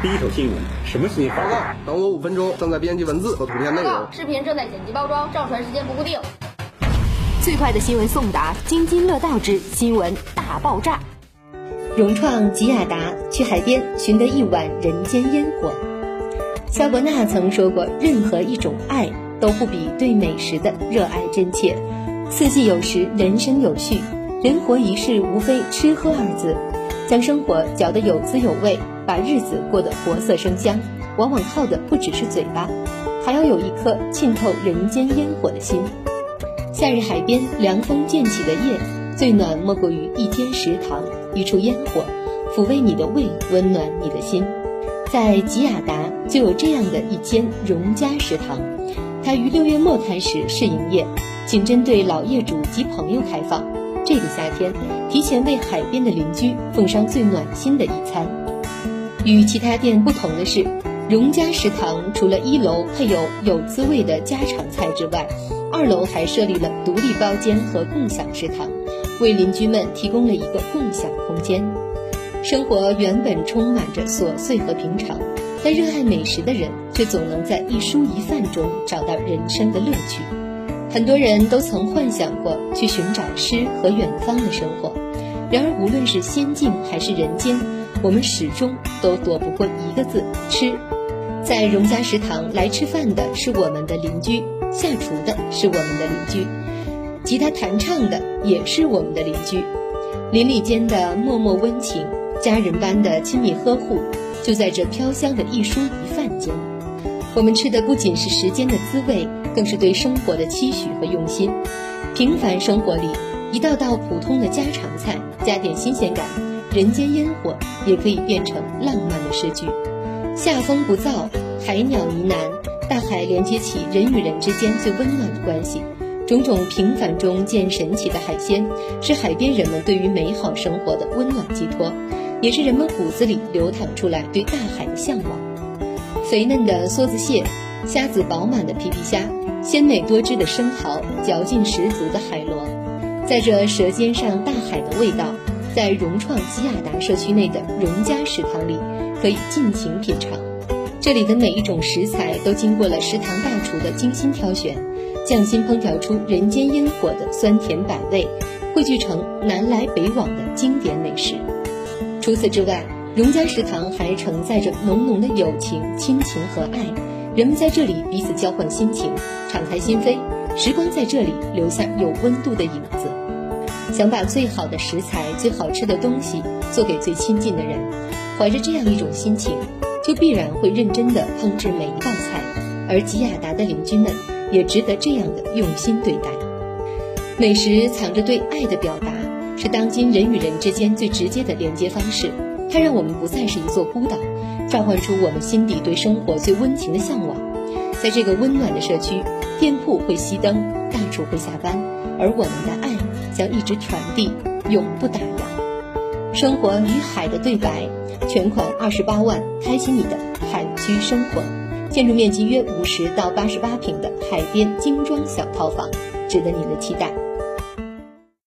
第一手新闻，什么新闻？报告，等我五分钟，正在编辑文字和图片内容。视频正在剪辑包装，上传时间不固定。最快的新闻送达，津津乐道之新闻大爆炸。融创吉雅达去海边寻得一碗人间烟火。肖伯纳曾说过：“任何一种爱都不比对美食的热爱真切。”四季有时，人生有序，人活一世，无非吃喝二字。将生活嚼得有滋有味，把日子过得活色生香，往往靠的不只是嘴巴，还要有一颗浸透人间烟火的心。夏日海边，凉风渐起的夜，最暖莫过于一间食堂，一处烟火，抚慰你的胃，温暖你的心。在吉雅达就有这样的一间荣家食堂，它于六月末开始试营业，仅针对老业主及朋友开放。这个夏天，提前为海边的邻居奉上最暖心的一餐。与其他店不同的是，荣家食堂除了一楼配有有滋味的家常菜之外，二楼还设立了独立包间和共享食堂，为邻居们提供了一个共享空间。生活原本充满着琐碎和平常，但热爱美食的人却总能在一蔬一饭中找到人生的乐趣。很多人都曾幻想过去寻找诗和远方的生活，然而无论是仙境还是人间，我们始终都躲不过一个字——吃。在荣家食堂来吃饭的是我们的邻居，下厨的是我们的邻居，吉他弹唱的也是我们的邻居。邻里间的默默温情，家人般的亲密呵护，就在这飘香的一蔬一饭间。我们吃的不仅是时间的滋味。更是对生活的期许和用心。平凡生活里，一道道普通的家常菜，加点新鲜感，人间烟火也可以变成浪漫的诗句。夏风不燥，海鸟呢喃，大海连接起人与人之间最温暖的关系。种种平凡中见神奇的海鲜，是海边人们对于美好生活的温暖寄托，也是人们骨子里流淌出来对大海的向往。肥嫩的梭子蟹。虾子饱满的皮皮虾，鲜美多汁的生蚝，嚼劲十足的海螺，在这舌尖上大海的味道，在融创吉雅达社区内的荣家食堂里，可以尽情品尝。这里的每一种食材都经过了食堂大厨的精心挑选，匠心烹调出人间烟火的酸甜百味，汇聚成南来北往的经典美食。除此之外，荣家食堂还承载着浓浓的友情、亲情和爱。人们在这里彼此交换心情，敞开心扉，时光在这里留下有温度的影子。想把最好的食材、最好吃的东西做给最亲近的人，怀着这样一种心情，就必然会认真地烹制每一道菜。而吉雅达的邻居们也值得这样的用心对待。美食藏着对爱的表达，是当今人与人之间最直接的连接方式。它让我们不再是一座孤岛。召唤出我们心底对生活最温情的向往，在这个温暖的社区，店铺会熄灯，大厨会下班，而我们的爱将一直传递，永不打烊。生活与海的对白，全款二十八万，开启你的海居生活。建筑面积约五十到八十八平的海边精装小套房，值得您的期待。